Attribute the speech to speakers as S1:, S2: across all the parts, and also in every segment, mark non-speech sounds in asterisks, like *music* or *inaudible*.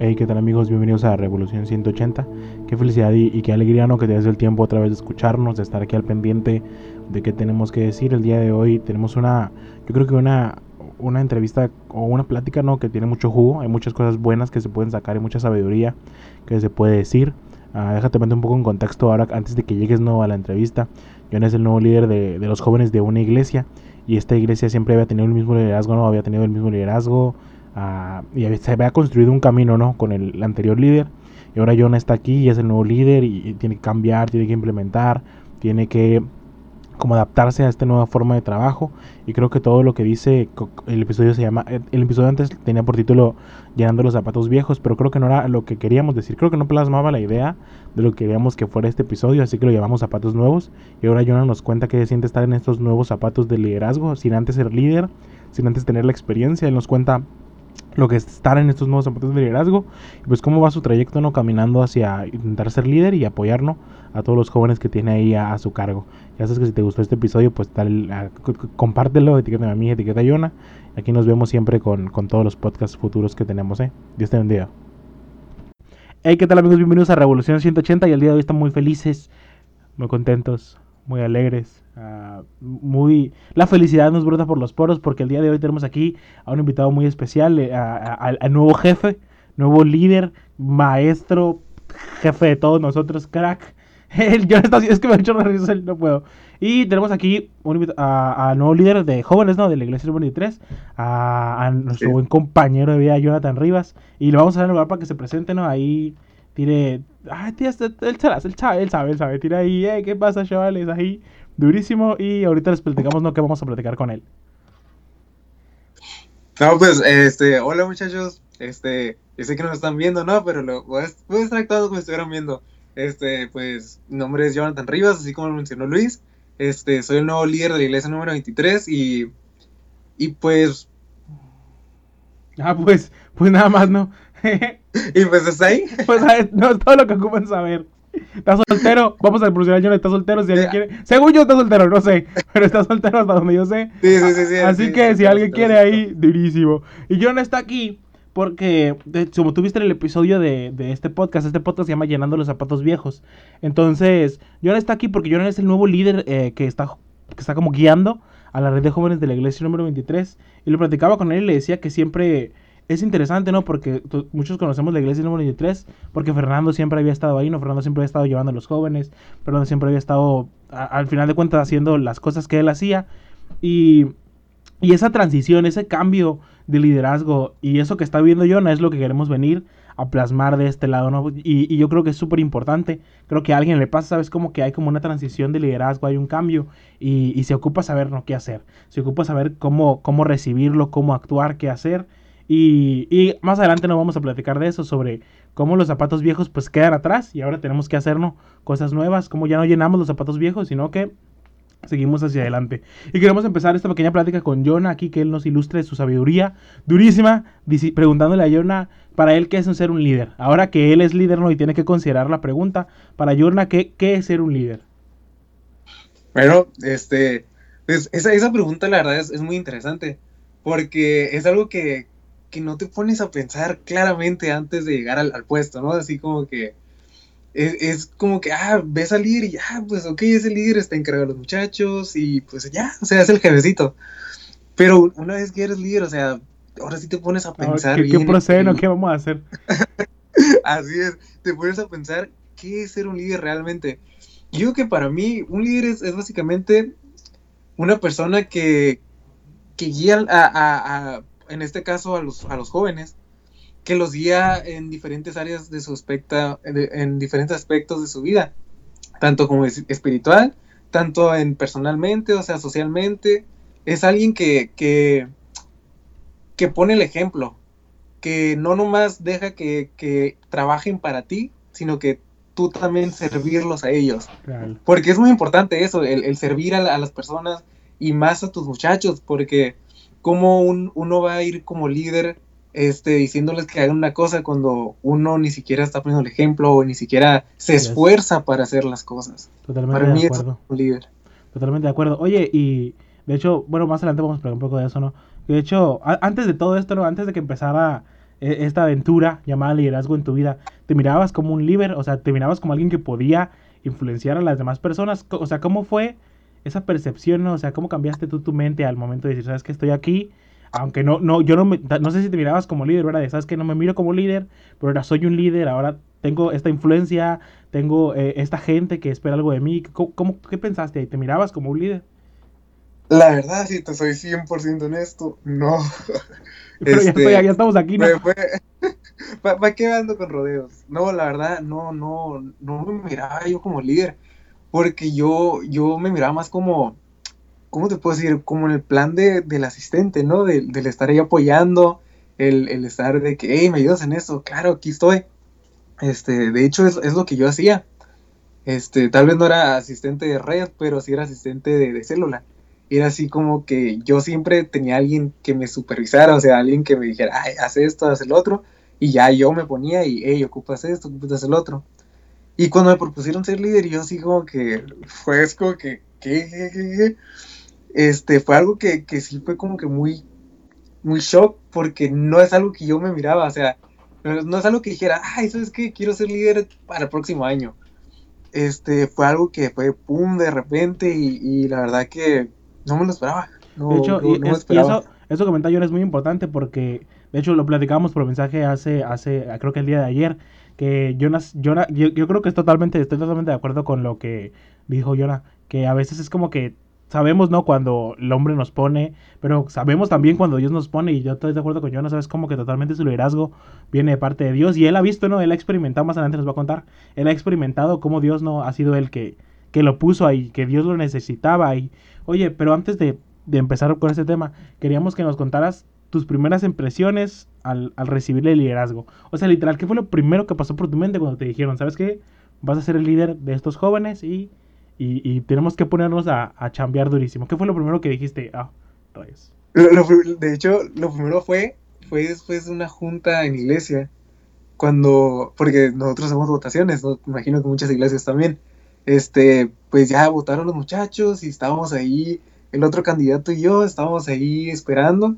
S1: Hey, ¿qué tal amigos? Bienvenidos a Revolución 180. Qué felicidad y, qué alegría ¿no? que te des el tiempo otra vez de escucharnos, de estar aquí al pendiente de qué tenemos que decir. El día de hoy tenemos una, yo creo que una, una entrevista o una plática ¿no? que tiene mucho jugo. Hay muchas cosas buenas que se pueden sacar y mucha sabiduría que se puede decir. Uh, déjate meter un poco en contexto ahora antes de que llegues ¿no? a la entrevista. John es el nuevo líder de, de los jóvenes de una iglesia y esta iglesia siempre había tenido el mismo liderazgo, no había tenido el mismo liderazgo y se había construido un camino, ¿no? Con el anterior líder. Y ahora John está aquí y es el nuevo líder y, tiene que cambiar, tiene que implementar, tiene que como adaptarse a esta nueva forma de trabajo y creo que todo lo que dice el episodio se llama el episodio antes tenía por título llenando los zapatos viejos pero creo que no era lo que queríamos decir creo que no plasmaba la idea de lo que queríamos que fuera este episodio así que lo llamamos zapatos nuevos y ahora Jonah nos cuenta que se siente estar en estos nuevos zapatos de liderazgo sin antes ser líder sin antes tener la experiencia él nos cuenta lo que es estar en estos nuevos zapatos de liderazgo pues cómo va su trayecto no caminando hacia intentar ser líder y apoyarnos a todos los jóvenes que tiene ahí a, su cargo. Ya sabes que si te gustó este episodio pues tal, compártelo etiqueta a mí etiqueta a Yona. Aquí nos vemos siempre con, con todos los podcasts futuros que tenemos eh Dios te bendiga. Hey qué tal amigos bienvenidos a Revolución 180 y el día de hoy estamos muy felices muy contentos muy alegres Ah, muy la felicidad nos brota por los poros porque el día de hoy tenemos aquí a un invitado muy especial, eh, al nuevo jefe, nuevo líder, maestro, jefe de todos nosotros, crack. *laughs* El, yo es que me ha hecho risa, no puedo. Y tenemos aquí un a, nuevo líder de jóvenes, ¿no? De la iglesia 23, a, a nuestro buen compañero de vida, Jonathan Rivas. Y le vamos a dar lugar para que se presente, ¿no? Ahí tire. Ay, tío, él, él, sabe, él sabe, él sabe. Tira ahí, eh, ¿qué pasa, chavales? Ahí durísimo y ahorita les platicamos no qué vamos a platicar con él.
S2: No, pues, este, hola muchachos, este, yo sé que no me están viendo, ¿no? Pero lo voy a, estar actuando como estuvieran viendo. Este, pues, mi nombre es Jonathan Rivas, así como lo mencionó Luis. Este, soy el nuevo líder de la iglesia número 23 y, y pues...
S1: Ah, pues, pues nada más, ¿no? *laughs*
S2: y pues está ahí. *laughs*
S1: Pues no es todo lo que ocupan saber. ¿Estás soltero? Vamos a evolucionar yo está soltero si alguien quiere. Según yo está soltero, no sé. Pero está soltero hasta donde yo sé.
S2: Sí, sí, sí. sí
S1: Así que si alguien quiere ahí, durísimo. Y John está aquí porque, como tú viste en el episodio de, de, este podcast, este podcast se llama Llenando los zapatos viejos. Entonces, John está aquí porque John es el nuevo líder eh, que, está, que está como guiando a la red de jóvenes de la iglesia número 23. Y lo platicaba con él y le decía que siempre es interesante, ¿no? Porque muchos conocemos la iglesia número 23, porque Fernando siempre había estado ahí, ¿no? Fernando siempre había estado llevando a los jóvenes, Fernando siempre había estado, al final de cuentas, haciendo las cosas que él hacía. Y, y esa transición, ese cambio de liderazgo y eso que está viendo Jonah es lo que queremos venir a plasmar de este lado, ¿no? Y, y yo creo que es súper importante. Creo que a alguien le pasa, ¿sabes? Como que hay como una transición de liderazgo, hay un cambio y, y se ocupa saber, ¿no? ¿Qué hacer? Se ocupa saber cómo, cómo recibirlo, cómo actuar, qué hacer. Y, más adelante nos vamos a platicar de eso, sobre cómo los zapatos viejos pues quedan atrás y ahora tenemos que hacernos cosas nuevas, como ya no llenamos los zapatos viejos, sino que seguimos hacia adelante. Y queremos empezar esta pequeña plática con Jonah aquí, que él nos ilustre su sabiduría durísima, preguntándole a Jonah para él qué es ser un líder. Ahora que él es líder ¿no? y tiene que considerar la pregunta, para Jonah, ¿qué, qué es ser un líder?
S2: Bueno, este, pues esa, esa pregunta la verdad es, es muy interesante, porque es algo que, que no te pones a pensar claramente antes de llegar al, puesto, ¿no? Así como que es, como que, ah, ves al líder y ya, pues ok, ese líder está encargado de los muchachos y pues ya, o sea, es el jefecito. Pero una vez que eres líder, o sea, ahora sí te pones a pensar.
S1: ¿Qué, ¿qué procede? ¿Qué vamos a hacer? *laughs*
S2: Así es, te pones a pensar qué es ser un líder realmente. Yo que para mí, un líder es, básicamente una persona que, que guía a en este caso a los, a los jóvenes, que los guía en diferentes áreas de su aspecto, en diferentes aspectos de su vida, tanto como espiritual, tanto en personalmente, o sea, socialmente. Es alguien que, que, que pone el ejemplo, que no nomás deja que, que trabajen para ti, sino que tú también servirlos a ellos. Porque es muy importante eso, el, servir a, a, las personas y más a tus muchachos, porque cómo uno va a ir como líder este, diciéndoles que hagan una cosa cuando uno ni siquiera está poniendo el ejemplo o ni siquiera se esfuerza para hacer las cosas.
S1: Totalmente de acuerdo. un líder. Totalmente de acuerdo. Oye, y de hecho, bueno, más adelante vamos a hablar un poco de eso, ¿no? De hecho, antes de todo esto, ¿no? Antes de que empezara e, esta aventura llamada liderazgo en tu vida, ¿te mirabas como un líder? O sea, ¿te mirabas como alguien que podía influenciar a las demás personas? O sea, ¿cómo fue esa percepción? O sea, ¿cómo cambiaste tú tu mente al momento de decir, sabes que estoy aquí? Aunque no, no, yo no, me, no sé si te mirabas como líder, ¿verdad? sabes que no me miro como líder, pero ahora soy un líder, ahora tengo esta influencia, tengo eh, esta gente que espera algo de mí. ¿Cómo, ¿Qué pensaste ahí? ¿Te mirabas como un líder?
S2: La verdad, si te soy 100% honesto, no. *laughs*
S1: Pero ya, este, ya, estamos aquí, ¿no?
S2: ¿Para qué ando con rodeos? No, la verdad, no, no, no me miraba yo como líder, porque yo, yo me miraba más como, ¿cómo te puedo decir? Como en el plan de, del asistente, ¿no? del estar ahí apoyando, el, el, estar de que, hey, me ayudas en eso, claro, aquí estoy. Este, de hecho, es, es, lo que yo hacía. Este, tal vez no era asistente de red, pero sí era asistente de, de célula era así como que yo siempre tenía alguien que me supervisara, o sea, alguien que me dijera, ay, haz esto, haz el otro, y ya yo me ponía y, hey, ocupas esto, ocupas el otro. Y cuando me propusieron ser líder, yo así como que, fue como que, ¿qué? Este, fue algo que, que sí fue como que muy, muy shock, porque no es algo que yo me miraba, o sea, no es algo que dijera, ay, ¿sabes qué? Quiero ser líder para el próximo año. Este, fue algo que fue pum de repente y, y la verdad que no me lo esperaba. de
S1: hecho, y, eso, eso comentario es muy importante porque, de hecho, lo platicamos por mensaje hace, hace, creo que el día de ayer, que Jonas, yo, yo creo que es totalmente, estoy totalmente de acuerdo con lo que dijo Jonah, que a veces es como que sabemos, ¿no? Cuando el hombre nos pone, pero sabemos también cuando Dios nos pone, y yo estoy de acuerdo con Jonah, sabes como que totalmente su liderazgo viene de parte de Dios, y él ha visto, ¿no? Él ha experimentado, más adelante nos va a contar, él ha experimentado cómo Dios no ha sido el que, que lo puso ahí, que Dios lo necesitaba, y Oye, pero antes de, empezar con este tema, queríamos que nos contaras tus primeras impresiones al, recibir el liderazgo. O sea, literal, ¿qué fue lo primero que pasó por tu mente cuando te dijeron, sabes qué? Vas a ser el líder de estos jóvenes y, y, tenemos que ponernos a, a, chambear durísimo. ¿Qué fue lo primero que dijiste? Ah,
S2: rayos. de hecho, lo primero fue, fue después de una junta en iglesia. Cuando, porque nosotros hacemos votaciones, ¿no? imagino que muchas iglesias también este, pues ya votaron los muchachos y estábamos ahí, el otro candidato y yo estábamos ahí esperando.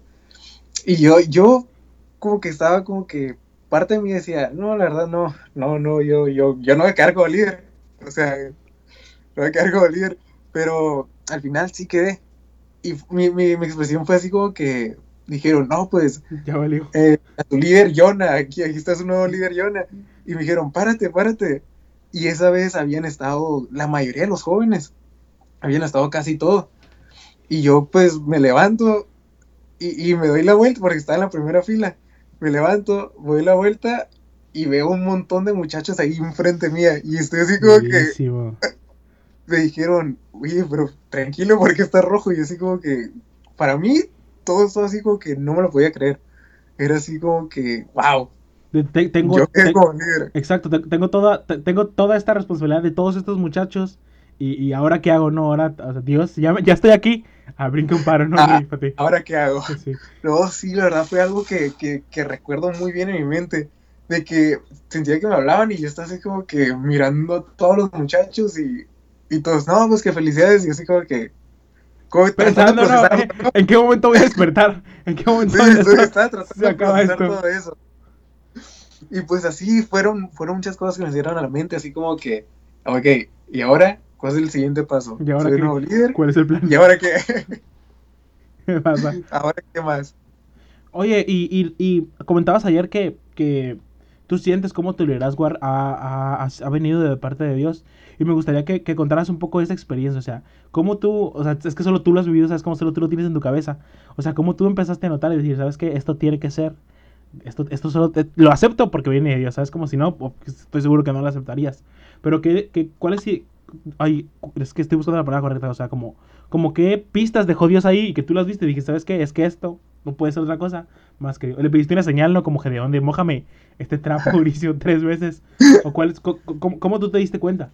S2: Y yo, yo como que estaba como que parte de mí decía, no, la verdad no, no, no, yo, yo, yo no me cargo líder. O sea, no me cargo líder. Pero al final sí quedé. Y mi, mi, expresión fue así como que dijeron, no, pues,
S1: ya valió.
S2: Eh, a tu líder Yona, aquí, aquí está su nuevo líder Yona. Y me dijeron, párate, párate. Y esa vez habían estado la mayoría de los jóvenes, habían estado casi todo. Y yo pues me levanto y, me doy la vuelta porque estaba en la primera fila. Me levanto, voy la vuelta y veo un montón de muchachos ahí enfrente mía. Y estoy así como que... Me dijeron, oye, pero tranquilo porque está rojo. Y así como que, para mí, todo esto así como que no me lo podía creer. Era así como que, wow,
S1: tengo, Exacto, tengo toda, tengo toda esta responsabilidad de todos estos muchachos. Y, ahora qué hago, no, ahora, Dios, ya, ya estoy aquí. A brinca un paro, no,
S2: ah, Ahora qué hago. No, sí, la verdad fue algo que, recuerdo muy bien en mi mente. De que sentía que me hablaban y yo estaba así como que mirando a todos los muchachos y, y todos, no, pues que felicidades. Y así como que,
S1: Pensando, ¿en qué momento voy a despertar? ¿En qué momento
S2: sí, tratando de procesar todo eso. Y pues así fueron, fueron muchas cosas que me dieron a la mente, así como que, ok, ¿y ahora cuál es el siguiente paso?
S1: ¿Y ahora ¿Soy nuevo líder? ¿Cuál es el plan?
S2: ¿Y ahora qué? *laughs* ¿Qué pasa? *laughs* ¿Ahora qué más?
S1: Oye, y, y, comentabas ayer que, que tú sientes cómo tu liderazgo ha, ha, ha, venido de parte de Dios. Y me gustaría que, que, contaras un poco de esa experiencia. O sea, cómo tú, o sea, es que solo tú lo has vivido, sabes cómo solo tú lo tienes en tu cabeza. O sea, cómo tú empezaste a notar y decir, sabes que esto tiene que ser esto, esto solo lo acepto porque viene de Dios, ¿sabes? Como si no, estoy seguro que no lo aceptarías. Pero que, que ¿cuál es si... Ay, es que estoy buscando la palabra correcta, o sea, como, como qué pistas dejó Dios ahí y que tú las viste y dijiste, ¿sabes qué? Es que esto no puede ser otra cosa más que... Le pediste una señal, ¿no? Como Gedeón de, mójame este trapo *laughs* griso tres veces. ¿O cuál es, cómo, tú te diste cuenta?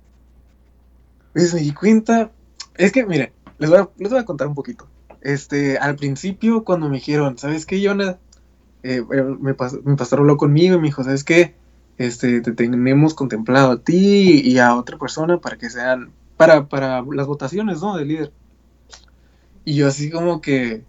S2: Pues me di cuenta... Es que, mire, les voy a, les voy a contar un poquito. Este, al principio cuando me dijeron, ¿sabes qué, Jonah? Eh, mi, pastor habló conmigo y me dijo, ¿sabes qué? Este, te tenemos contemplado a ti y a otra persona para que sean, para, para las votaciones, ¿no? De líder. Y yo así como que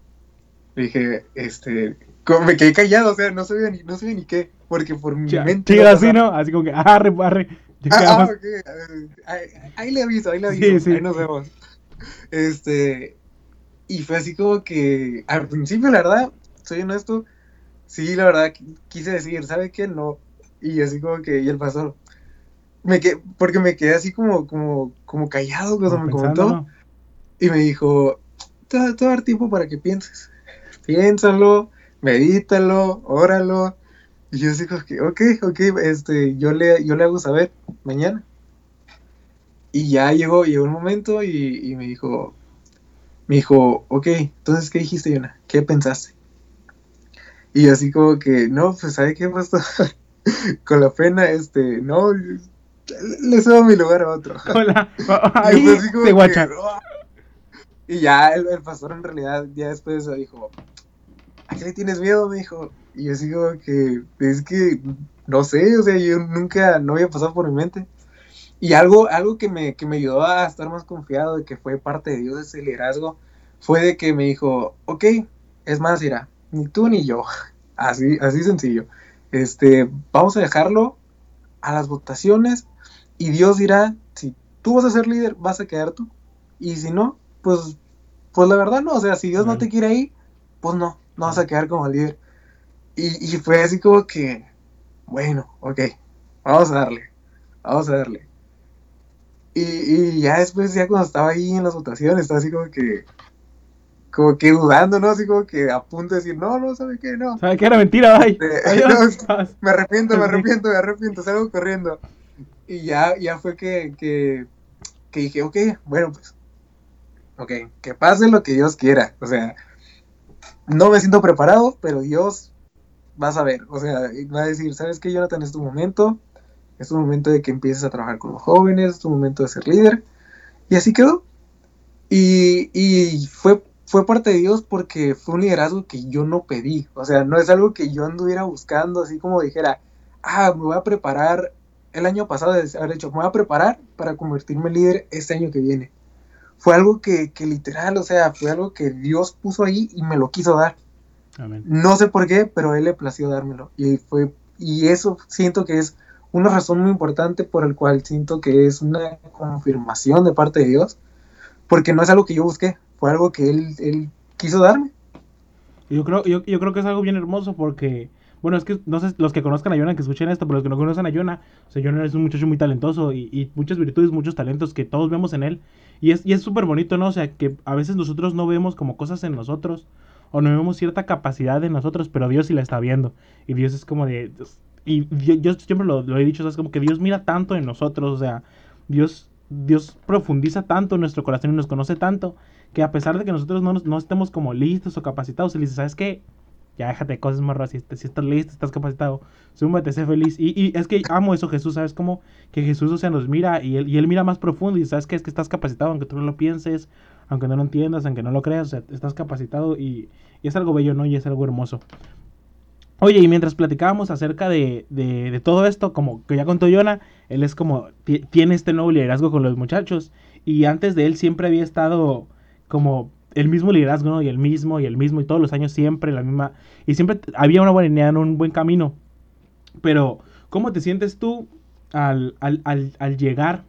S2: dije, este, como me quedé callado, o sea, no sabía ni, no sabía ni qué, porque por mi mente...
S1: Sí, así. ¿no? Así como que, arre, arre.
S2: Ah, ah,
S1: Llegamos.
S2: ok, eh, ahí, ahí le aviso, ahí le
S1: Sí,
S2: aviso,
S1: sí.
S2: ahí nos vemos. Este, y fue así como que, al principio, la verdad, soy honesto, sí, la verdad, qui- quise decir, ¿sabe qué? No, y así como que, y el pastor, me quedé, porque me quedé así como, como, como callado cuando
S1: Como
S2: me comentó, y me dijo, te va te va a dar tiempo para que pienses, piénsalo, medítalo, óralo, y yo así como que, ok, ok, este, yo le, yo le hago saber mañana. Y ya llegó, llegó un momento y, y me dijo, me dijo, ok, entonces, ¿qué dijiste, Yona? ¿Qué pensaste? Y yo así como que, no, pues, ¿sabe qué pasó? *laughs* Con la pena, este, no, le, cedo mi lugar a otro. *laughs*
S1: Hola. *laughs*
S2: Que,
S1: guacha.
S2: Y ya el, el pastor en realidad, ya después dijo, ¿a qué le tienes miedo? Me dijo. Y yo como que, es que, no sé, o sea, yo nunca, no había pasado por mi mente. Y algo, algo que me, que me ayudó a estar más confiado de que fue parte de Dios ese liderazgo, fue de que me dijo, ok, es más, mira, ni tú ni yo, así, así sencillo. Este, vamos a dejarlo a las votaciones y Dios dirá, si tú vas a ser líder, vas a quedar tú. Y si no, pues, pues la verdad no, o sea, si Dios no te quiere ahí, pues no, no vas a quedar como líder. Y, y fue así como que, bueno, ok, vamos a darle, vamos a darle. Y, y ya después, ya cuando estaba ahí en las votaciones, estaba así como que, como que dudando, ¿no? Así como que a punto de decir, no, no, ¿sabe qué? No.
S1: ¿Sabes qué era mentira? Bye.
S2: Eh, *laughs*
S1: Adiós. *laughs*
S2: Me arrepiento, me arrepiento, me arrepiento, salgo corriendo. Y ya, ya fue que, que, que dije, ok, bueno, pues, ok, que pase lo que Dios quiera. O sea, no me siento preparado, pero Dios va a saber. O sea, va a decir, ¿sabes qué, Jonathan? Es tu momento. Es tu momento de que empieces a trabajar con los jóvenes, es tu momento de ser líder. Y así quedó. Y, y fue, fue parte de Dios porque fue un liderazgo que yo no pedí. O sea, no es algo que yo anduviera buscando, así como dijera, ah, me voy a preparar. El año pasado, de haber dicho, me voy a preparar para convertirme en líder este año que viene. Fue algo que, que literal, o sea, fue algo que Dios puso ahí y me lo quiso dar.
S1: Amén.
S2: No sé por qué, pero a él le plació dármelo. Y fue, y eso siento que es una razón muy importante por el cual siento que es una confirmación de parte de Dios. Porque no es algo que yo busqué, algo que él, él quiso darme.
S1: Yo creo, yo, yo creo que es algo bien hermoso porque, bueno, es que no sé, los que conozcan a Yona, que escuchen esto, pero los que no conocen a Yona, o sea, Yona es un muchacho muy talentoso y, y muchas virtudes, muchos talentos que todos vemos en él. Y es y es súper bonito, ¿no? O sea, que a veces nosotros no vemos como cosas en nosotros o no vemos cierta capacidad en nosotros, pero Dios sí la está viendo. Y Dios es como de... Y yo, yo siempre lo, lo he dicho, es como que Dios mira tanto en nosotros, o sea, Dios, Dios profundiza tanto en nuestro corazón y nos conoce tanto que a pesar de que nosotros no, nos- no estemos como listos o capacitados, Él dice, ¿sabes qué? Ya déjate cosas morro, si, si estás listo, estás capacitado, súmate, sé feliz. Y, es que amo eso, Jesús, ¿sabes? Como que Jesús, o nos mira y él, y él mira más profundo y ¿sabes qué? Es que estás capacitado, aunque tú no lo pienses, aunque no lo entiendas, aunque no lo creas, o sea, estás capacitado y, es algo bello, ¿no? Y es algo hermoso. Oye, y mientras platicábamos acerca de, de, de todo esto, como que ya contó Yona, él es como, ti- tiene este nuevo liderazgo con los muchachos. Y antes de él siempre había estado como el mismo liderazgo, ¿no? Y el mismo, y el mismo, y todos los años siempre la misma. Y siempre había una buena idea, un buen camino. Pero, ¿cómo te sientes tú al, al, al, llegar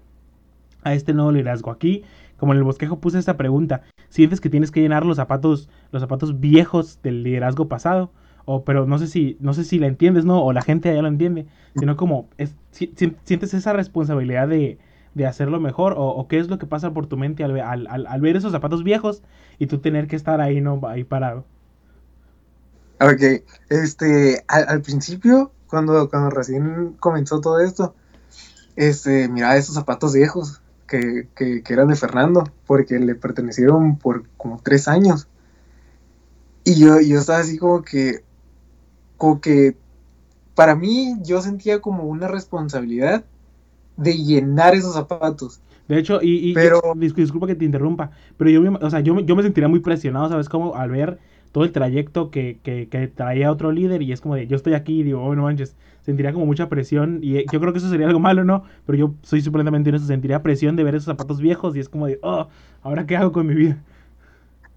S1: a este nuevo liderazgo? Aquí, como en el bosquejo puse esta pregunta, ¿sientes que tienes que llenar los zapatos, los zapatos viejos del liderazgo pasado? O, pero no sé si, no sé si la entiendes, ¿no? O la gente ya lo entiende, sino como es, si- sientes esa responsabilidad de, de hacerlo mejor, o, qué es lo que pasa por tu mente al, al, al, ver esos zapatos viejos y tú tener que estar ahí. Ahí parado.
S2: Ok, este, al, principio, cuando, cuando recién comenzó todo esto, este, miraba esos zapatos viejos que, que, que eran de Fernando, porque le pertenecieron por como tres años. Y yo, yo estaba así como que, como que, para mí, yo sentía como una responsabilidad de llenar esos zapatos.
S1: De hecho, y, y
S2: Pero-
S1: dis- disculpa que te interrumpa, pero yo, me- o sea, yo, yo me sentiría muy presionado, ¿sabes? Como al ver todo el trayecto que, que, que traía otro líder y es como de, yo estoy aquí y digo, oh, no manches, sentiría como mucha presión y eh, yo creo que eso sería algo malo, ¿no? Pero yo soy supremamente honesto, sentiría presión de ver esos zapatos viejos y es como de, oh, ¿ahora qué hago con mi vida?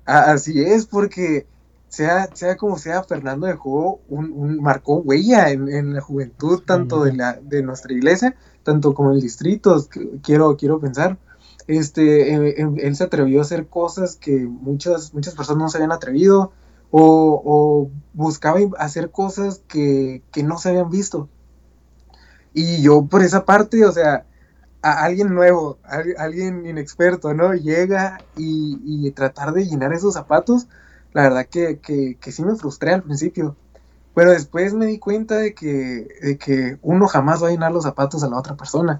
S2: Así es, porque sea, sea como sea, Fernando dejó un, un marcó huella en, la juventud, tanto de, la, de nuestra iglesia, tanto como en el distrito, quiero, quiero pensar. Este, eh, em, él, se atrevió a hacer cosas que muchas, muchas personas no se habían atrevido, o, o buscaba hacer cosas que, que no se habían visto. Y yo por esa parte, o sea, a alguien nuevo, alguien inexperto, ¿no? Llega y, y, tratar de llenar esos zapatos, la verdad que, que, sí me frustré al principio. Pero después me di cuenta de que, de que uno jamás va a llenar los zapatos a la otra persona.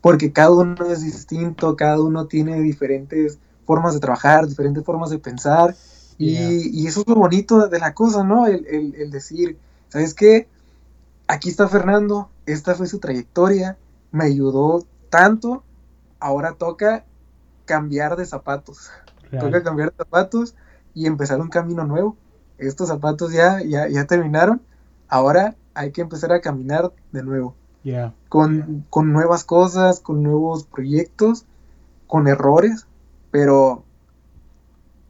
S2: Porque cada uno es distinto, cada uno tiene diferentes formas de trabajar, diferentes formas de pensar. Y, y, eso es lo bonito de la cosa, ¿no? El, el, el decir, ¿sabes qué? Aquí está Fernando, esta fue su trayectoria, me ayudó tanto, ahora toca cambiar de zapatos. Toca cambiar de zapatos y empezar un camino nuevo. Estos zapatos ya, ya, ya terminaron, ahora hay que empezar a caminar de nuevo. Con, con nuevas cosas, con nuevos proyectos, con errores, pero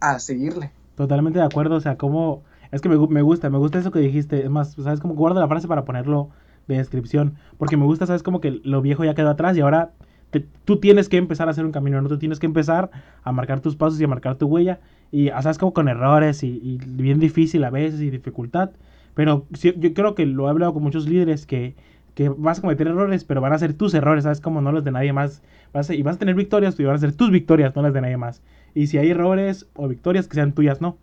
S2: a seguirle.
S1: Totalmente de acuerdo, o sea, como... Es que me, me, gusta, me gusta eso que dijiste. Es más, ¿sabes cómo guardo la frase para ponerlo de descripción. Porque me gusta, ¿sabes? Como que lo viejo ya quedó atrás y ahora tú tienes que empezar a hacer un camino, ¿no? Tú tienes que empezar a marcar tus pasos y a marcar tu huella. Y, ¿sabes? Como con errores y, bien difícil a veces y dificultad. Pero yo creo que lo he hablado con muchos líderes que, que vas a cometer errores, pero van a ser tus errores, ¿sabes? Como no los de nadie más. Vas y vas a tener victorias, y van a ser tus victorias, no las de nadie más. Y si hay errores o victorias, que sean tuyas, no.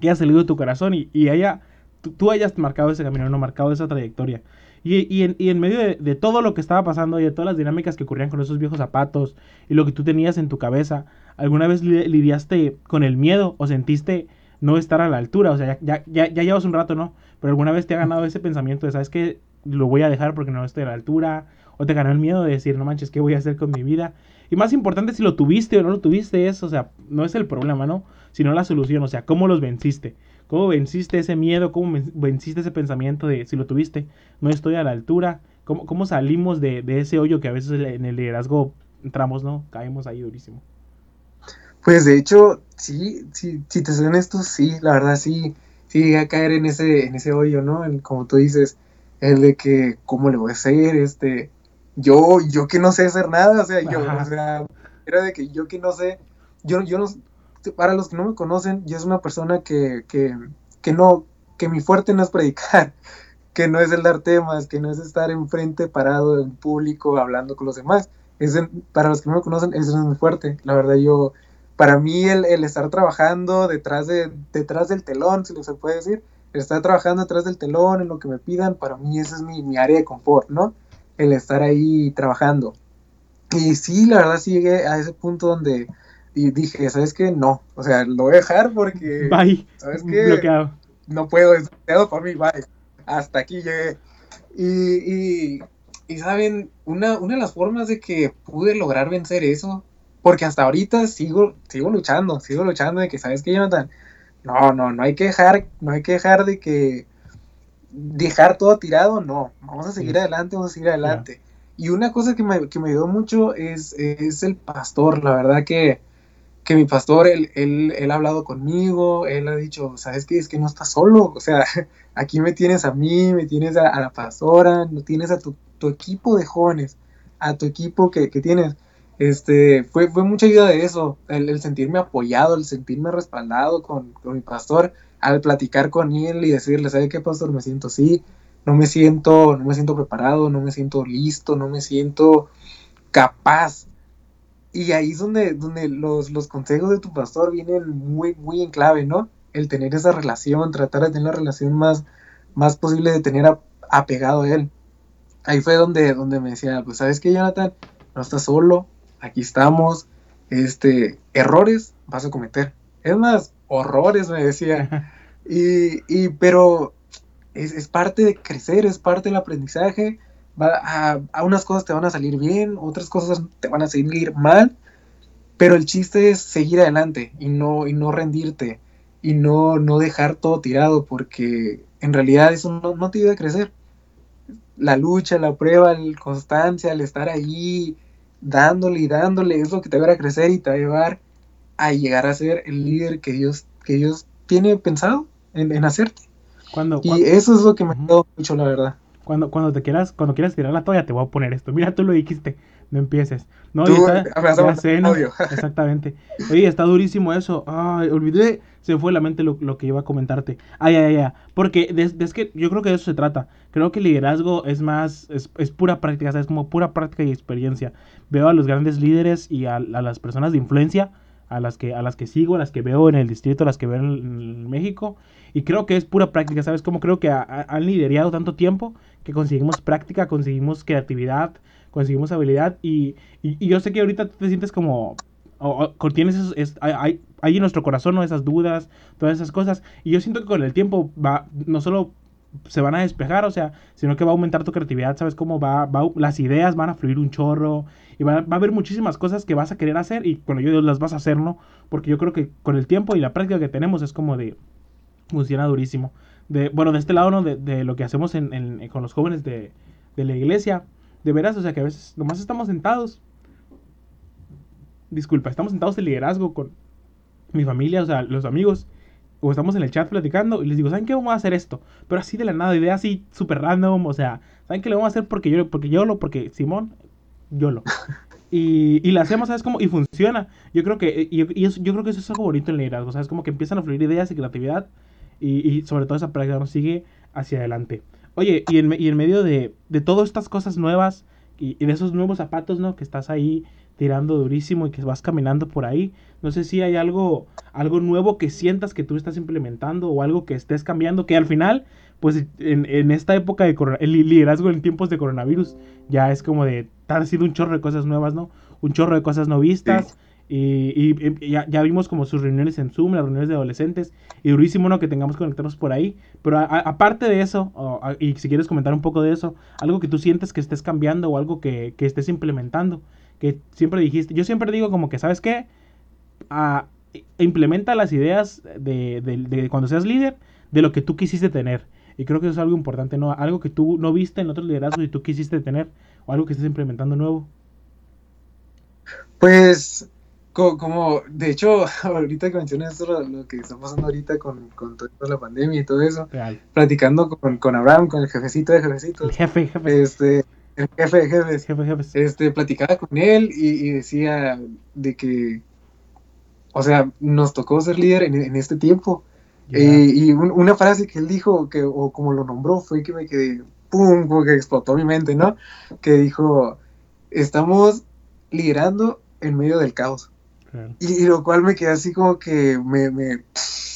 S1: Que haya salido de tu corazón y, y haya, tú, hayas marcado ese camino, no marcado esa trayectoria. Y, en, medio de, todo lo que estaba pasando y de todas las dinámicas que ocurrían con esos viejos zapatos y lo que tú tenías en tu cabeza, ¿alguna vez lidiaste con el miedo o sentiste no estar a la altura? O sea, ya, ya, ya, llevas un rato, ¿no? Pero alguna vez te ha ganado ese pensamiento de, ¿sabes qué? Lo voy a dejar porque no estoy a la altura. O te ganó el miedo de decir, no manches, ¿qué voy a hacer con mi vida? Y más importante, si lo tuviste o no lo tuviste, es, o sea, no es el problema, ¿no? Sino la solución, o sea, cómo los venciste. ¿Cómo venciste ese miedo? ¿Cómo venciste ese pensamiento de, si lo tuviste, no estoy a la altura? ¿Cómo, cómo salimos de, ese hoyo que a veces en el liderazgo entramos, ¿no? Caemos ahí durísimo.
S2: Pues de hecho, sí, sí, si te soy honesto, sí, la verdad sí, sí llegué a caer en ese, en ese hoyo, ¿no? como tú dices, el de que, ¿cómo le voy a hacer? Este, yo, yo que no sé hacer nada, o sea, yo, o sea, era de que yo que no sé, yo, yo no, para los que no me conocen, yo soy una persona que, que, que no, que mi fuerte no es predicar, *laughs* que no es el dar temas, que no es estar enfrente parado en público hablando con los demás. Es para los que no me conocen, eso no es muy fuerte. La verdad, yo, para mí el, el, estar trabajando detrás, de, detrás del telón, si lo se puede decir, el estar trabajando detrás del telón en lo que me pidan, para mí esa es mi, mi área de confort, ¿no? El estar ahí trabajando. Y sí, la verdad sí llegué a ese punto donde y dije, ¿sabes qué? No, o sea, lo voy a dejar porque... *laughs*
S1: Bye. ¿Sabes qué? Bloqueado.
S2: No puedo, es bloqueado para mí, bye. Hasta aquí llegué. Y, y, ¿saben? Una, una de las formas de que pude lograr vencer eso, porque hasta ahorita sigo, sigo luchando, sigo luchando de que, ¿sabes qué, Jonathan? No, no, no hay que dejar, no hay que dejar de que dejar todo tirado, no, vamos a seguir adelante, vamos a seguir adelante. Y una cosa que me, que me ayudó mucho es, es el pastor, la verdad que que mi pastor, él, él, él, ha hablado conmigo, él ha dicho, ¿sabes qué? Es que no estás solo, o sea, *laughs* aquí me tienes a mí, me tienes a, la pastora, no tienes a tu, tu, equipo de jóvenes, a tu equipo que, que tienes. Este, fue, fue mucha ayuda de eso, el, sentirme apoyado, el sentirme respaldado con, con, mi pastor, al platicar con él y decirle, ¿sabes qué, pastor? Me siento así, no me siento, no me siento preparado, no me siento listo, no me siento capaz y ahí es donde, donde los, los consejos de tu pastor vienen muy, muy en clave, ¿no? El tener esa relación, tratar de tener la relación más, más posible de tener apegado a él. Ahí fue donde, donde me decía, pues, ¿sabes qué, Jonathan? No estás solo, aquí estamos, este, errores vas a cometer. Es más, horrores, me decía. *laughs* Y, y pero es, es, parte de crecer, es parte del aprendizaje a, unas cosas te van a salir bien, otras cosas te van a salir mal, pero el chiste es seguir adelante y no, y no rendirte y no, no dejar todo tirado porque en realidad eso no, te ayuda a crecer. La lucha, la prueba, la constancia, el estar ahí dándole y dándole es lo que te va a crecer y te va a llevar a llegar a ser el líder que Dios, que Dios tiene pensado en, hacerte.
S1: Cuando,
S2: y eso es lo que me ha dado mucho, la verdad.
S1: Cuando, cuando te quieras, cuando quieras tirar la toalla, te voy a poner esto. Mira, tú lo dijiste, no empieces. No,
S2: Tú,
S1: está,
S2: ya
S1: sé, ¿no? Exactamente. Oye, está durísimo eso. Ay, olvidé, se fue la mente lo, lo que iba a comentarte. Ay, ay, ay, porque es que yo creo que de eso se trata. Creo que el liderazgo es más, es, es pura práctica, es como pura práctica y experiencia. Veo a los grandes líderes y a, a, las personas de influencia, a las, que, a las que sigo, a las que veo en el distrito, a las que veo en, en México. Y creo que es pura práctica, ¿sabes? Como creo que han liderado tanto tiempo que conseguimos práctica, conseguimos creatividad, conseguimos habilidad y, y, yo sé que ahorita te sientes como, o, tienes esos, es, hay, hay, en nuestro corazón ¿no? esas dudas, todas esas cosas y yo siento que con el tiempo va, no solo se van a despejar, o sea, sino que va a aumentar tu creatividad, ¿sabes cómo va, va las ideas van a fluir un chorro y va, va, a haber muchísimas cosas que vas a querer hacer y cuando yo las vas a hacer, ¿no? Porque yo creo que con el tiempo y la práctica que tenemos es como de, funciona durísimo. De, bueno, de este lado, ¿no? De, de lo que hacemos en, con los jóvenes de, de la iglesia, de veras, o sea que a veces nomás estamos sentados. Disculpa, estamos sentados en liderazgo con mi familia, o sea, los amigos. O estamos en el chat platicando y les digo, ¿saben qué vamos a hacer esto? Pero así de la nada, idea así súper random, o sea, ¿saben qué le vamos a hacer? Porque yo, porque yo lo, porque Simón, yo lo. Y, y la hacemos, ¿sabes cómo? Y funciona. Yo creo que, y, y eso, yo creo que eso es algo bonito en liderazgo, ¿sabes? Como que empiezan a fluir ideas y creatividad y, y sobre todo esa práctica nos sigue hacia adelante. Oye, y en, y en medio de, de todas estas cosas nuevas y, de esos nuevos zapatos, ¿no? Que estás ahí tirando durísimo y que vas caminando por ahí. No sé si hay algo, algo nuevo que sientas que tú estás implementando o algo que estés cambiando, que al final, pues en, en esta época de el liderazgo en tiempos de coronavirus, ya es como de, estar haciendo un chorro de cosas nuevas, ¿no? Un chorro de cosas no vistas. Y, ya, ya, vimos como sus reuniones en Zoom, las reuniones de adolescentes, y durísimo ¿no? que tengamos que conectarnos por ahí. Pero aparte de eso, y si quieres comentar un poco de eso, algo que tú sientes que estés cambiando o algo que, que estés implementando, que siempre dijiste, yo siempre digo como que, ¿sabes qué? Ah, implementa las ideas de, de, de, cuando seas líder de lo que tú quisiste tener. Y creo que eso es algo importante, ¿no? Algo que tú no viste en otros liderazgos y tú quisiste tener, o algo que estés implementando nuevo.
S2: Pues como, de hecho, *laughs* ahorita que mencionas esto, lo, que está pasando ahorita con, con toda la pandemia y todo eso, platicando con, con, Abraham, con el jefecito de jefecitos.
S1: El jefe, jefe.
S2: Este, el jefe de jefes.
S1: Jefe, jefes.
S2: Este, platicaba con él y, y, decía de que, o sea, nos tocó ser líder en, en este tiempo. Eh, y un, una frase que él dijo, que, o como lo nombró, fue que me quedé, pum, como que explotó mi mente, ¿no? Que dijo, estamos liderando en medio del caos. Y, lo cual me quedé así como que me, me,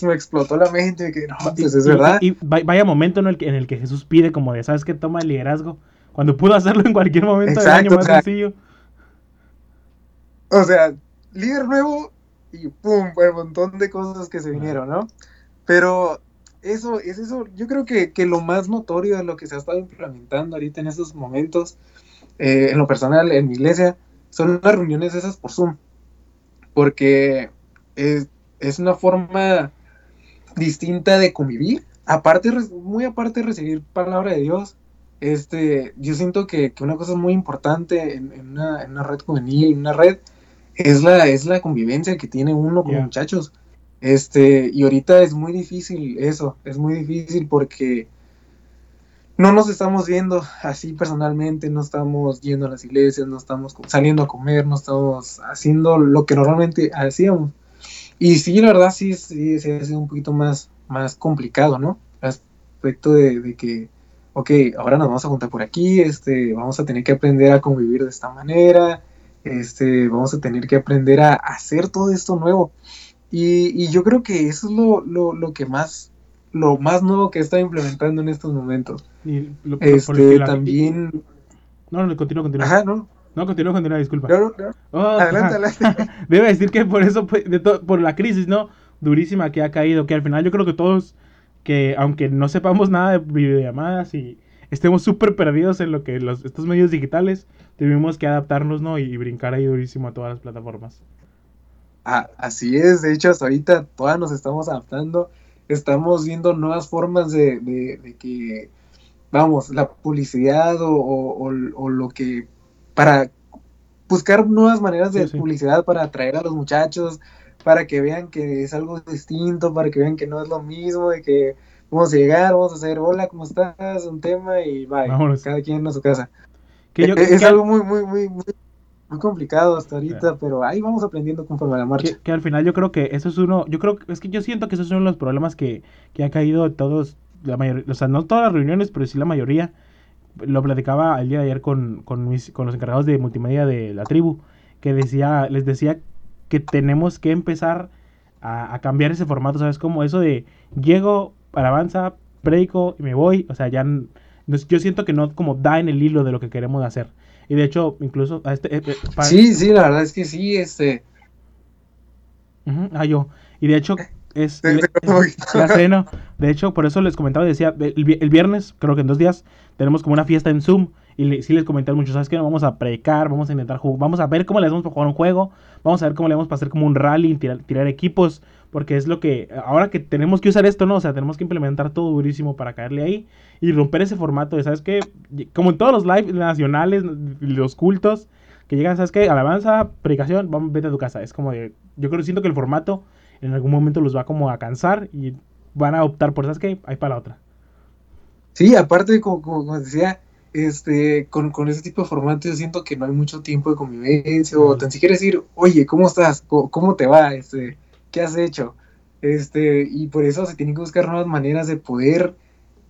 S2: me explotó la mente, que no, pues es verdad.
S1: Y, vaya momento en el, que, en el que Jesús pide como de, ¿sabes qué? Toma el liderazgo, cuando pudo hacerlo en cualquier momento del año más sencillo.
S2: O sea, líder nuevo y pum, un montón de cosas que se vinieron, ¿no? Pero eso, es eso, yo creo que, que, lo más notorio de lo que se ha estado implementando ahorita en estos momentos, eh, en lo personal, en mi iglesia, son las reuniones esas por Zoom porque es, es una forma distinta de convivir, aparte, muy aparte de recibir palabra de Dios, este, yo siento que, que una cosa muy importante en, en, una, en, una, red juvenil, en una red, es la, es la convivencia que tiene uno con yeah. muchachos. Este, y ahorita es muy difícil eso, es muy difícil porque no nos estamos viendo así personalmente, no estamos yendo a las iglesias, no estamos saliendo a comer, no estamos haciendo lo que normalmente hacíamos. Y sí, la verdad sí, sí, sí ha sido un poquito más, más complicado, ¿no? Aspecto de, de, que, ok, ahora nos vamos a juntar por aquí, este, vamos a tener que aprender a convivir de esta manera, este, vamos a tener que aprender a, hacer todo esto nuevo. Y, y, yo creo que eso es lo, lo, lo que más lo más nuevo que está implementando en estos momentos.
S1: Y lo,
S2: este, la... también...
S1: No, no, continúa, continúa.
S2: Ajá, no.
S1: No, continúa, continúa, disculpa.
S2: No, no,
S1: Oh,
S2: adelante, adelante. *laughs*
S1: Debe decir que por eso, pues, de por la crisis, ¿no? Durísima que ha caído, que al final yo creo que todos, que aunque no sepamos nada de videollamadas y estemos súper perdidos en lo que los, estos medios digitales, tuvimos que adaptarnos, ¿no? Y, y brincar ahí durísimo a todas las plataformas.
S2: Ah, así es, de hecho hasta ahorita todas nos estamos adaptando estamos viendo nuevas formas de, de, de que, vamos, la publicidad o, o, o, lo que, para buscar nuevas maneras de sí, sí. publicidad para atraer a los muchachos, para que vean que es algo distinto, para que vean que no es lo mismo, de que vamos a llegar, vamos a hacer, hola, ¿cómo estás? Un tema y bye, cada quien a su casa. Que yo, es, algo muy, muy, muy, muy, complicado hasta ahorita, pero ahí vamos aprendiendo conforme a la marcha.
S1: Que, al final yo creo que eso es uno, yo creo, es que yo siento que eso es uno de los problemas que, que ha caído todos, la mayoría, o sea, no todas las reuniones, pero sí la mayoría. Lo platicaba el día de ayer con, con, mis, con los encargados de multimedia de la tribu, que decía, les decía que tenemos que empezar a, cambiar ese formato, ¿sabes? Como eso de llego, alabanza, predico y me voy, o sea, ya yo siento que no como da en el hilo de lo que queremos hacer. Y de hecho, incluso a este... Eh, eh,
S2: sí, sí, la verdad es que sí, este...
S1: ah, yo. Y de hecho, es... *laughs* *laughs* De hecho, por eso les comentaba, decía, el, viernes, creo que en dos días, tenemos como una fiesta en Zoom. Y sí les comenté mucho, ¿sabes qué? Vamos a predicar, vamos a intentar jugar, vamos a ver cómo le hacemos para jugar un juego, vamos a ver cómo le vamos para hacer como un rally, tirar, equipos, porque es lo que, ahora que tenemos que usar esto, ¿no? O sea, tenemos que implementar todo durísimo para caerle ahí y romper ese formato de, ¿sabes qué? Como en todos los live nacionales, los cultos, que llegan, ¿sabes qué? Alabanza, predicación, vamos, vete a tu casa. Es como de, yo creo, siento que el formato en algún momento los va como a cansar y van a optar por, ¿sabes qué? Ahí para la otra.
S2: Sí, aparte, como, como decía, este, con, con ese tipo de formato yo siento que no hay mucho tiempo de convivencia o tan siquiera decir, oye, ¿cómo estás? ¿Cómo, te va? Este, ¿Qué has hecho? Este, y por eso se tienen que buscar nuevas maneras de poder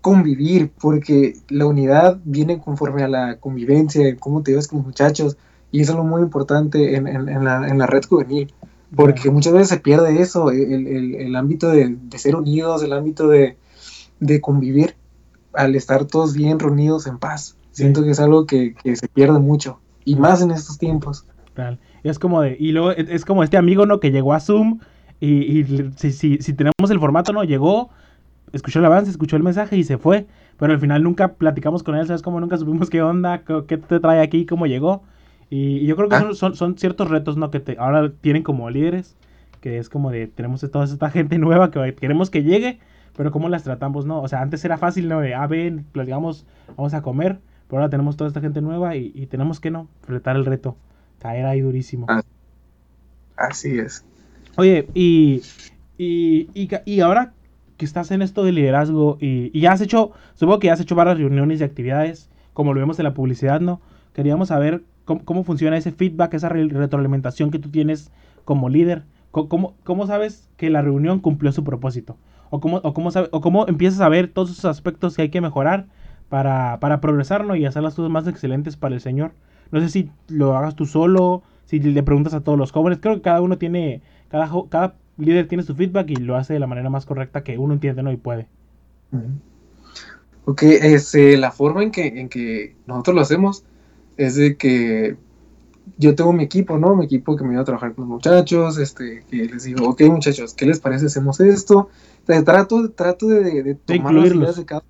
S2: convivir, porque la unidad viene conforme a la convivencia, cómo te ves con los muchachos, y eso es lo muy importante en, en, la, en la, red juvenil, porque muchas veces se pierde eso, el, el, el ámbito de, de, ser unidos, el ámbito de, de, convivir, al estar todos bien reunidos en paz. Siento que es algo que, que, se pierde mucho, y más en estos tiempos.
S1: Es como de, y luego es como este amigo, ¿no? Que llegó a Zoom, y, y si, si, si tenemos el formato, ¿no? Llegó, escuchó el avance, escuchó el mensaje y se fue. Pero al final nunca platicamos con él, ¿sabes? Como nunca supimos qué onda, qué te trae aquí, cómo llegó. Y, yo creo que ah. son, son, ciertos retos, ¿no? Que te, ahora tienen como líderes, que es como de, tenemos toda esta gente nueva que queremos que llegue, pero ¿cómo las tratamos, no? O sea, antes era fácil, ¿no? De, ah, ven, platicamos, vamos a comer, pero ahora tenemos toda esta gente nueva y, tenemos que, ¿no? Enfrentar el reto, caer ahí durísimo. Ah,
S2: así es.
S1: Oye, y, y, y, y ahora que estás en esto de liderazgo y, ya has hecho, supongo que ya has hecho varias reuniones y actividades, como lo vemos en la publicidad, ¿no? Queríamos saber cómo, funciona ese feedback, esa retroalimentación que tú tienes como líder. ¿Cómo, cómo sabes que la reunión cumplió su propósito? ¿O cómo, o cómo, o cómo empiezas a ver todos esos aspectos que hay que mejorar para, para progresar y hacer las cosas más excelentes para el Señor? No sé si lo hagas tú solo, si le preguntas a todos los jóvenes. Creo que cada uno tiene, cada, cada líder tiene su feedback y lo hace de la manera más correcta que uno entiende ¿no? y puede.
S2: Ok, este, la forma en que, en que nosotros lo hacemos es de que yo tengo mi equipo, ¿no? Mi equipo que me iba a trabajar con los muchachos, este, que les digo, ok muchachos, ¿qué les parece? Hacemos esto. trato, trato de, de, tomar las ideas de cada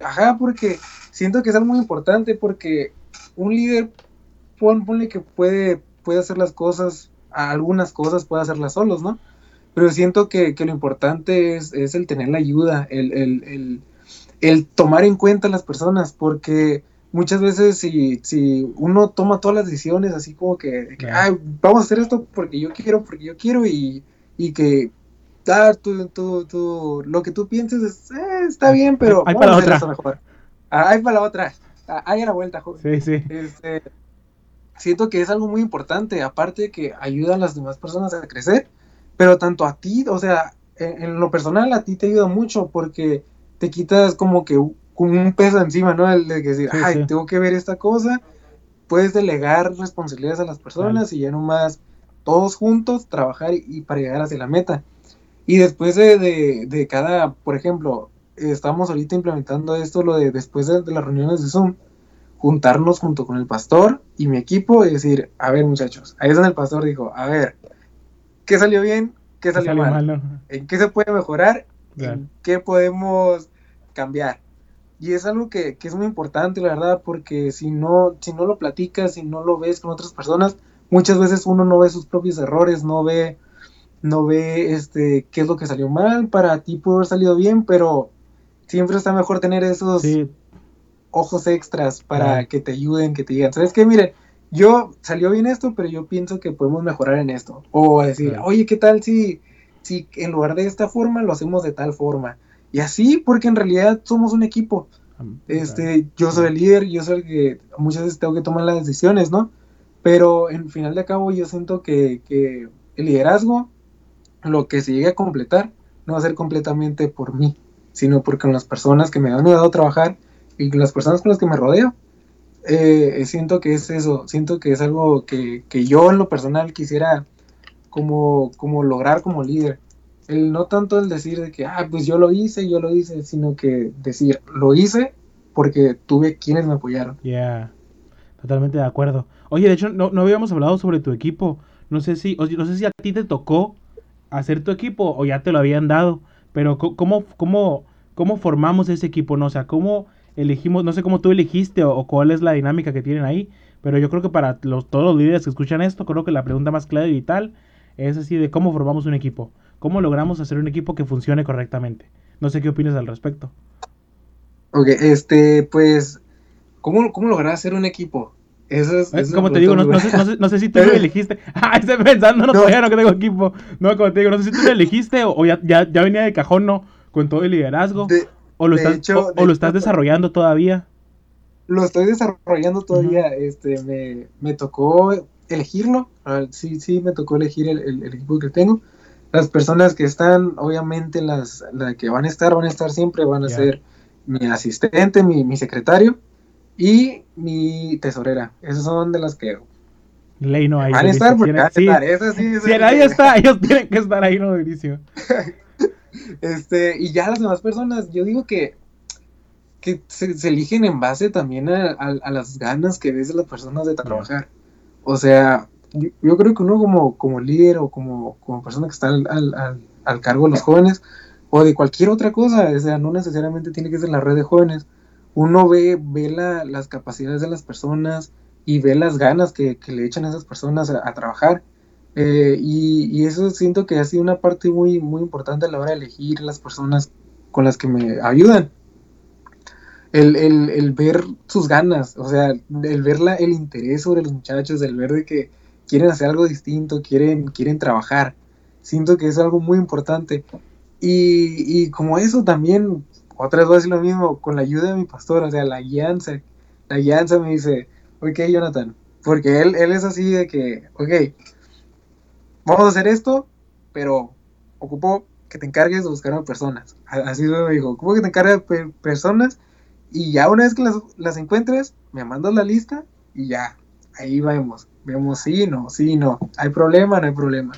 S2: Ajá, porque siento que es algo muy importante porque un líder, pon, ponle que puede, puede hacer las cosas, algunas cosas puede hacerlas solos, ¿no? pero siento que, lo importante es, el tener la ayuda, el, tomar en cuenta a las personas, porque muchas veces si, si uno toma todas las decisiones así como que, vamos a hacer esto porque yo quiero, porque yo quiero y, que ah, tú, lo que tú pienses eh, está bien, pero
S1: hay para la otra.
S2: mejor. Ah, hay para la otra. Ah, hay a la vuelta, joven.
S1: Sí, sí.
S2: Este, siento que es algo muy importante, aparte de que ayuda a las demás personas a crecer pero tanto a ti, o sea, en, lo personal a ti te ayuda mucho porque te quitas como que un peso encima, ¿no? El de decir, ay, tengo que ver esta cosa, puedes delegar responsabilidades a las personas y ya nomás todos juntos trabajar y, para llegar hacia la meta. Y después de, cada, por ejemplo, estamos ahorita implementando esto, lo de después de, las reuniones de Zoom, juntarnos junto con el pastor y mi equipo y decir, a ver muchachos, ahí es donde el pastor dijo, a ver, qué salió bien, qué salió, mal, en qué se puede mejorar, en qué podemos cambiar. Y es algo que, es muy importante, la verdad, porque si no, si no lo platicas, si no lo ves con otras personas, muchas veces uno no ve sus propios errores, no ve, no ve este qué es lo que salió mal, para ti pudo haber salido bien, pero siempre está mejor tener esos ojos extras para que te ayuden, que te digan, ¿sabes qué? Miren, yo salió bien esto, pero yo pienso que podemos mejorar en esto. O decir, oye, ¿qué tal si, si en lugar de esta forma lo hacemos de tal forma? Y así, porque en realidad somos un equipo. Este, yo soy el líder, yo soy el que muchas veces tengo que tomar las decisiones, ¿no? Pero en final de cabo yo siento que, que el liderazgo, lo que se llegue a completar, no va a ser completamente por mí, sino porque con las personas que me han ayudado a trabajar y las personas con las que me rodeo, eh, siento que es eso, siento que es algo que, que, yo en lo personal quisiera como, como lograr como líder. El, no tanto el decir de que, ah, pues yo lo hice, yo lo hice, sino que decir, lo hice porque tuve quienes me apoyaron.
S1: Ya, totalmente de acuerdo. Oye, de hecho, no, no habíamos hablado sobre tu equipo. No sé si, no sé si a ti te tocó hacer tu equipo o ya te lo habían dado, pero ¿cómo, cómo, cómo formamos ese equipo? No? O sea, ¿cómo elegimos, no sé cómo tú elegiste o, cuál es la dinámica que tienen ahí, pero yo creo que para los, todos los líderes que escuchan esto, creo que la pregunta más clara y vital es así de cómo formamos un equipo, cómo logramos hacer un equipo que funcione correctamente. No sé qué opinas al respecto.
S2: Ok, este, pues, ¿cómo, cómo lograr hacer un equipo? Eso es,
S1: eh, como te digo, no, sé, si tú lo *laughs* elegiste. *laughs* Ah, estoy pensando, no, todavía no que tengo equipo. No, como te digo, no sé si tú lo elegiste o, ya, ya, venía de cajón, ¿no? Con todo el liderazgo. o lo estás, o, lo estás desarrollando todavía.
S2: Lo estoy desarrollando todavía. Este, me, me tocó elegirlo. sí, sí, me tocó elegir el, el, equipo que tengo. Las personas que están, obviamente, las, las que van a estar, van a estar siempre, van a ser mi asistente, mi, mi secretario y mi tesorera. Esas son de las que
S1: Ley no hay.
S2: Van a estar porque van a estar. Esas sí,
S1: si ahí está, ellos tienen que estar ahí, no, inicio. *laughs*
S2: este, y ya las demás personas, yo digo que, que se, eligen en base también a, a, las ganas que ves de las personas de trabajar. O sea, yo, creo que uno como, como líder o como, como persona que está al, al, al, cargo de los jóvenes o de cualquier otra cosa, o sea, no necesariamente tiene que ser la red de jóvenes, uno ve, ve la, las capacidades de las personas y ve las ganas que, le echan a esas personas a, trabajar. Eh, y, eso siento que ha sido una parte muy, muy importante a la hora de elegir las personas con las que me ayudan. El, ver sus ganas, o sea, el ver el interés sobre los muchachos, el ver de que quieren hacer algo distinto, quieren, quieren trabajar. Siento que es algo muy importante. Y, y como eso también otra vez voy a decir lo mismo, con la ayuda de mi pastor, o sea, la guianza, la guianza me dice, ok, Jonathan, porque él, él es así de que, ok, vamos a hacer esto, pero ocupo que te encargues de buscar a personas. Así me dijo, ocupo que te encargues de personas y ya una vez que las, las encuentres, me mandas la lista y ya, ahí vemos, vemos sí, no, sí, no, hay problema, no hay problema.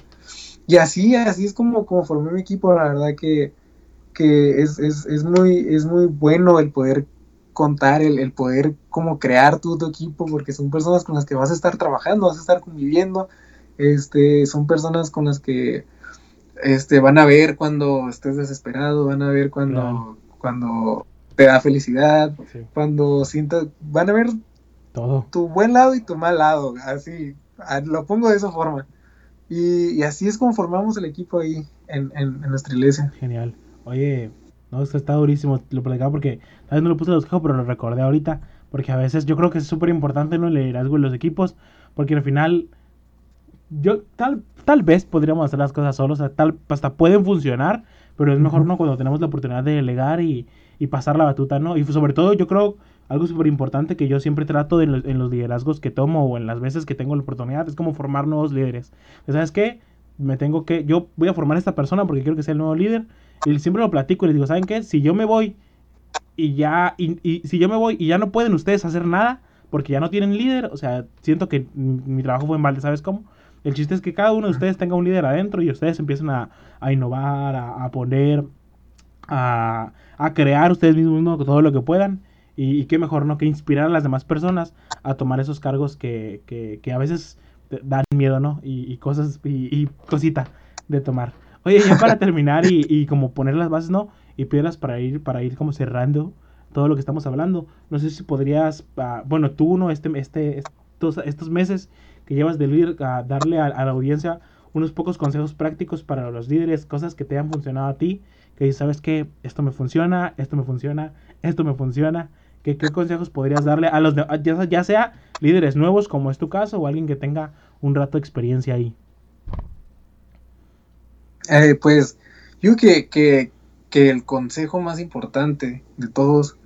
S2: Y así, así es como, como formé mi equipo, la verdad que que es, es, es, muy, es muy bueno el poder contar, el, el poder como crear tu, tu, equipo, porque son personas con las que vas a estar trabajando, vas a estar conviviendo, este, son personas con las que este, van a ver cuando estés desesperado, van a ver cuando, cuando te da felicidad, cuando sientas, van a ver
S1: todo
S2: tu buen lado y tu mal lado, así, lo pongo de esa forma. Y, y así es como formamos el equipo ahí en, en, en nuestra iglesia.
S1: Genial. Oye, no, esto está durísimo. Lo platicaba porque tal vez no lo puse en los pero lo recordé ahorita. Porque a veces yo creo que es súper importante ¿no? el liderazgo en los equipos. Porque al final, yo tal, tal vez podríamos hacer las cosas solos. O sea, tal, hasta pueden funcionar. Pero es mejor no cuando tenemos la oportunidad de delegar y, y pasar la batuta, ¿no? Y sobre todo, yo creo algo súper importante que yo siempre trato de en los, liderazgos que tomo o en las veces que tengo la oportunidad es como formar nuevos líderes. ¿Sabes qué? Me tengo que, yo voy a formar a esta persona porque quiero que sea el nuevo líder y siempre lo platico y les digo, ¿saben qué? Si yo me voy y ya, y, si yo me voy y ya no pueden ustedes hacer nada, porque ya no tienen líder, o sea, siento que mi, trabajo fue en balde, ¿sabes cómo? El chiste es que cada uno de ustedes tenga un líder adentro y ustedes empiecen a, innovar, a, poner, a, crear ustedes mismos todo lo que puedan. Y, qué mejor, ¿no? Que inspirar a las demás personas a tomar esos cargos que, que, que a veces dan miedo, ¿no? Y, cosas, y, y cosita de tomar. Oye, ya para terminar y, y, como poner las bases, ¿no? Y piedras para ir, para ir como cerrando todo lo que estamos hablando. No sé si podrías, uh, bueno, tú, ¿no? Este, este, estos, estos meses que llevas de líder, a darle a, la audiencia unos pocos consejos prácticos para los líderes, cosas que te han funcionado a ti, que sabes que esto me funciona, esto me funciona, esto me funciona. ¿Qué, qué consejos podrías darle a los de, ya, ya sea líderes nuevos como es tu caso o alguien que tenga un rato de experiencia ahí?
S2: Eh, pues yo que, que, que, el consejo más importante de todos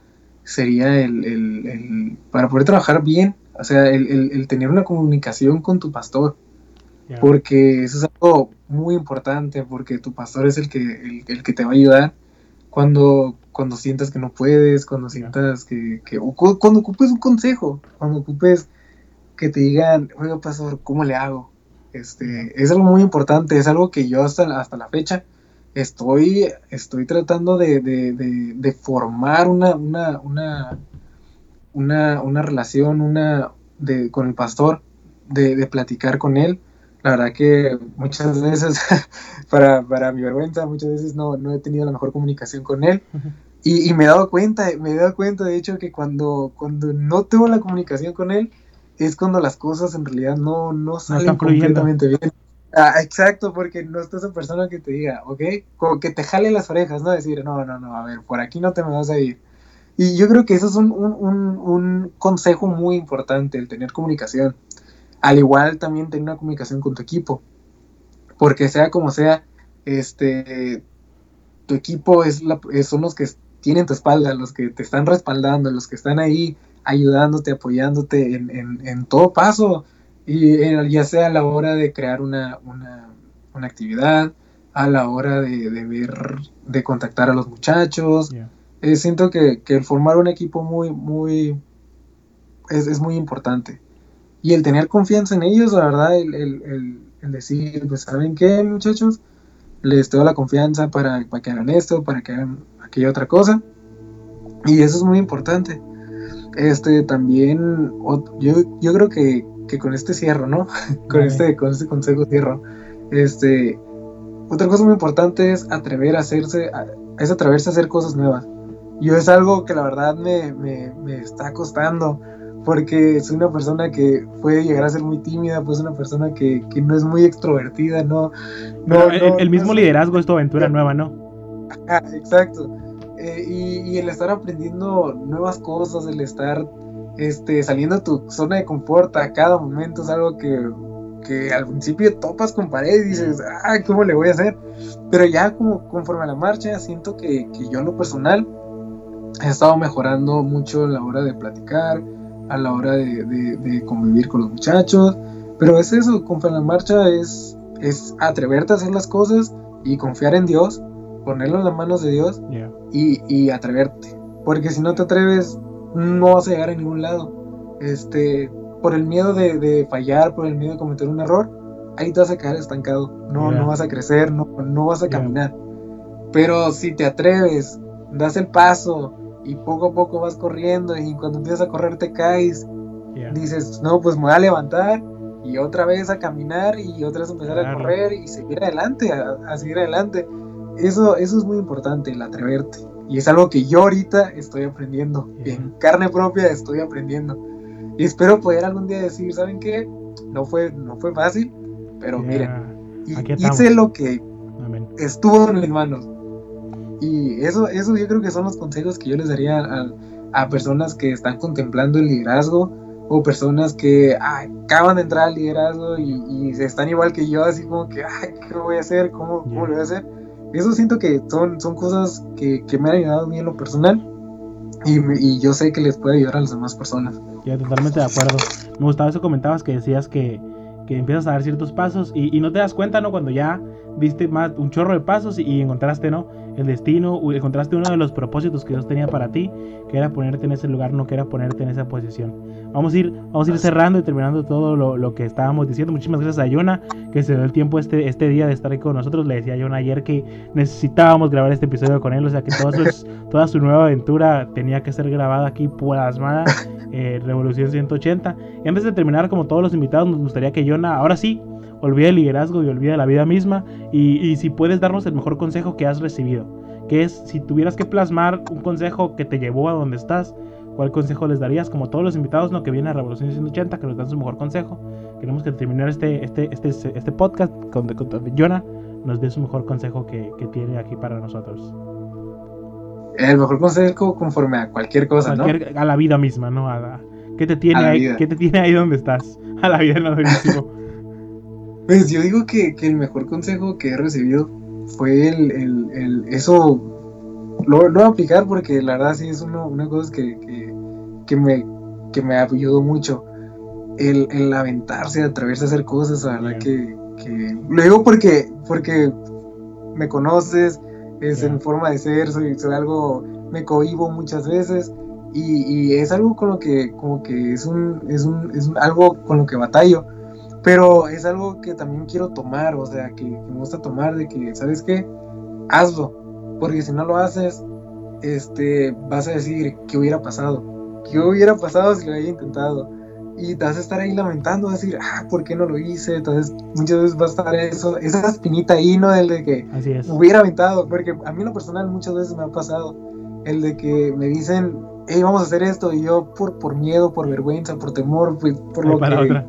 S2: sería el, el, el para poder trabajar bien, o sea, el, el, tener una comunicación con tu pastor. Yeah. Porque eso es algo muy importante, porque tu pastor es el que, el, que te va a ayudar cuando, cuando sientas que no puedes, cuando sientas que, que o cuando ocupes un consejo, cuando ocupes que te digan, oiga pastor, ¿cómo le hago? Este, es algo muy importante, es algo que yo hasta, hasta la fecha estoy, estoy tratando de, de, de, de formar una, una, una, una, una relación una de, con el pastor, de, platicar con él. La verdad que muchas veces, *laughs* para, para, mi vergüenza, muchas veces no, no, he tenido la mejor comunicación con él. Y, y, me he dado cuenta, me he dado cuenta de hecho que cuando, cuando no tengo la comunicación con él, es cuando las cosas en realidad no, no salen no completamente bien. Ah, exacto, porque no está esa persona que te diga, ¿ok? Como que te jale las orejas, ¿no? Decir, no, no, no, a ver, por aquí no te me vas a ir. Y yo creo que eso es un, un, un, consejo muy importante, el tener comunicación. Al igual también tener una comunicación con tu equipo. Porque sea como sea, este, tu equipo es la, son los que tienen tu espalda, los que te están respaldando, los que están ahí ayudándote, apoyándote en, en, en todo paso. Y eh, ya sea a la hora de crear una, una, una actividad, a la hora de, de, ver, de contactar a los muchachos. Yeah. Eh, siento que, que, el formar un equipo muy, muy, es, es, muy importante. Y el tener confianza en ellos, la verdad, el, el, el, el decir, pues, ¿saben qué, muchachos? Les doy la confianza para, para que hagan esto, para que hagan aquella otra cosa. Y eso es muy importante. Este también, yo, yo creo que, que con este cierro, ¿no? *laughs* con, este, con este consejo cierro. Este, otra cosa muy importante es atrever a hacerse, es atreverse a hacer cosas nuevas. Yo es algo que la verdad me, me, me está costando, porque soy una persona que puede llegar a ser muy tímida, pues una persona que, que no es muy extrovertida, ¿no?
S1: no, el, mismo no liderazgo es tu aventura nueva, ¿no?
S2: Exacto. Eh, y, y el estar aprendiendo nuevas cosas, el estar este, saliendo de tu zona de confort a cada momento es algo que, que al principio topas con pared y dices, ah, ¿cómo le voy a hacer? Pero ya como conforme a la marcha, siento que, que yo en lo personal he estado mejorando mucho a la hora de platicar, a la hora de, de, de convivir con los muchachos, pero es eso, conforme a la marcha es, es atreverte a hacer las cosas y confiar en Dios, ponerlo en las manos de Dios
S1: yeah.
S2: y, y atreverte, porque si no te atreves no vas a llegar a ningún lado. Este, por el miedo de, de, fallar, por el miedo de cometer un error, ahí te vas a quedar estancado. No, yeah. no vas a crecer, no, no vas a caminar. Yeah. Pero si te atreves, das el paso y poco a poco vas corriendo y cuando empiezas a correr te caes, dices, no, pues me voy a levantar y otra vez a caminar y otra vez a empezar claro. a correr y seguir adelante, a, a seguir adelante. Eso, eso es muy importante, el atreverte. Y es algo que yo ahorita estoy aprendiendo. Yeah. En carne propia estoy aprendiendo. Y espero poder algún día decir, ¿saben qué? No fue, no fue fácil, pero yeah. miren, hice lo que Amén. estuvo en mis manos. Y eso, eso yo creo que son los consejos que yo les daría a, a personas que están contemplando el liderazgo o personas que acaban de entrar al liderazgo y, y, están igual que yo, así como que, ay, ¿qué voy a hacer? ¿Cómo, yeah. cómo lo voy a hacer? Eso siento que son, son cosas que, que me han ayudado a mí en lo personal y, y, yo sé que les puede ayudar a las demás personas.
S1: Ya, totalmente de acuerdo. Me gustaba eso comentabas que decías que, que empiezas a dar ciertos pasos y, y, no te das cuenta, ¿no? Cuando ya diste más un chorro de pasos y, y encontraste, ¿no? El destino, encontraste uno de los propósitos que Dios tenía para ti, que era ponerte en ese lugar, no que era ponerte en esa posición. Vamos a ir, vamos a ir cerrando y terminando todo lo, lo que estábamos diciendo. Muchísimas gracias a Yona, que se dio el tiempo este, este día de estar aquí con nosotros. Le decía a Yona ayer que necesitábamos grabar este episodio con él, o sea que toda su, *laughs* toda su nueva aventura tenía que ser grabada aquí, plasmada, eh, Revolución 180. Y antes de terminar, como todos los invitados, nos gustaría que Yona, ahora sí, olvida el liderazgo y olvida la vida misma y, y, si puedes darnos el mejor consejo que has recibido, que es si tuvieras que plasmar un consejo que te llevó a donde estás, ¿cuál consejo les darías? Como todos los invitados ¿no? que vienen a Revolución 180, que nos dan su mejor consejo, queremos que terminar este, este, este, este podcast con, con, con Jonah nos dé su mejor consejo que, que tiene aquí para nosotros.
S2: El mejor consejo conforme a cualquier cosa, ¿no?
S1: A la vida misma, ¿no? A la, ¿qué, te tiene ahí, ¿Qué te tiene ahí donde estás? A la vida no durísimo. *laughs*
S2: pues yo digo que, que, el mejor consejo que he recibido fue el, el, el eso lo, lo, voy a aplicar porque la verdad sí es uno, una cosa que, que, que, me, que me ayudó mucho. El, el aventarse, atreverse a hacer cosas, la verdad que, que, Lo digo porque, porque me conoces, es en forma de ser, soy, soy algo, me cohibo muchas veces y, y, es algo con lo que, como que es un, es un, es algo con lo que batallo, pero es algo que también quiero tomar, o sea, que, me gusta tomar de que, ¿sabes qué? Hazlo, porque si no lo haces, este, vas a decir, ¿qué hubiera pasado? ¿Qué hubiera pasado si lo hubiera intentado? y te vas a estar ahí lamentando, decir, ah, ¿por qué no lo hice? Entonces, muchas veces va a estar eso, esa espinita ahí, ¿no? El de que hubiera aventado, porque a mí en lo personal muchas veces me ha pasado, el de que me dicen, hey, vamos a hacer esto, y yo por, por miedo, por vergüenza, por temor, pues, por lo
S1: para Otra.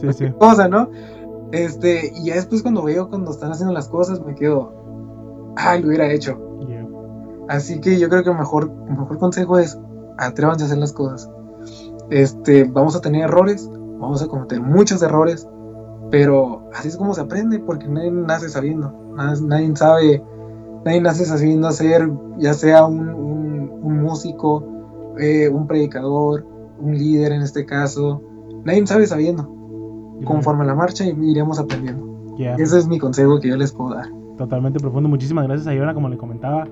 S1: Sí, sí.
S2: Cosa, ¿no? Este, y ya después cuando veo cuando están haciendo las cosas, me quedo, ay, lo hubiera hecho. Así que yo creo que el mejor, el mejor consejo es, atrévanse a hacer las cosas este, vamos a tener errores, vamos a cometer muchos errores, pero así es como se aprende, porque nadie nace sabiendo, nadie, sabe, nadie nace sabiendo hacer, ya sea un, un, músico, eh, un predicador, un líder en este caso, nadie sabe sabiendo. Conforme a la marcha iremos aprendiendo. Ese es mi consejo que yo les puedo dar.
S1: Totalmente profundo. Muchísimas gracias a Ivana, como le comentaba,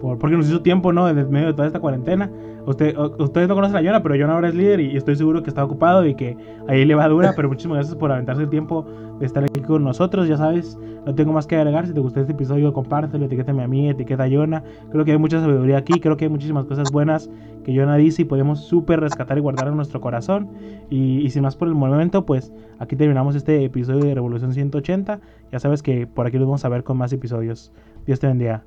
S1: por, porque nos hizo tiempo, ¿no? En medio de toda esta cuarentena. Usted, ustedes no conocen a Yona, pero Yona ahora es líder y estoy seguro que está ocupado y que ahí le va dura. Pero muchísimas gracias por aventarse el tiempo de estar aquí con nosotros. Ya sabes, no tengo más que agregar. Si te gustó este episodio, compártelo, etiquétame a mí, etiqueta a Yona. Creo que hay mucha sabiduría aquí. Creo que hay muchísimas cosas buenas que Yona dice y podemos súper rescatar y guardar en nuestro corazón. Y, y sin más por el momento, pues aquí terminamos este episodio de Revolución 180. Ya sabes que por aquí nos vamos a ver con más episodios. Dios te bendiga.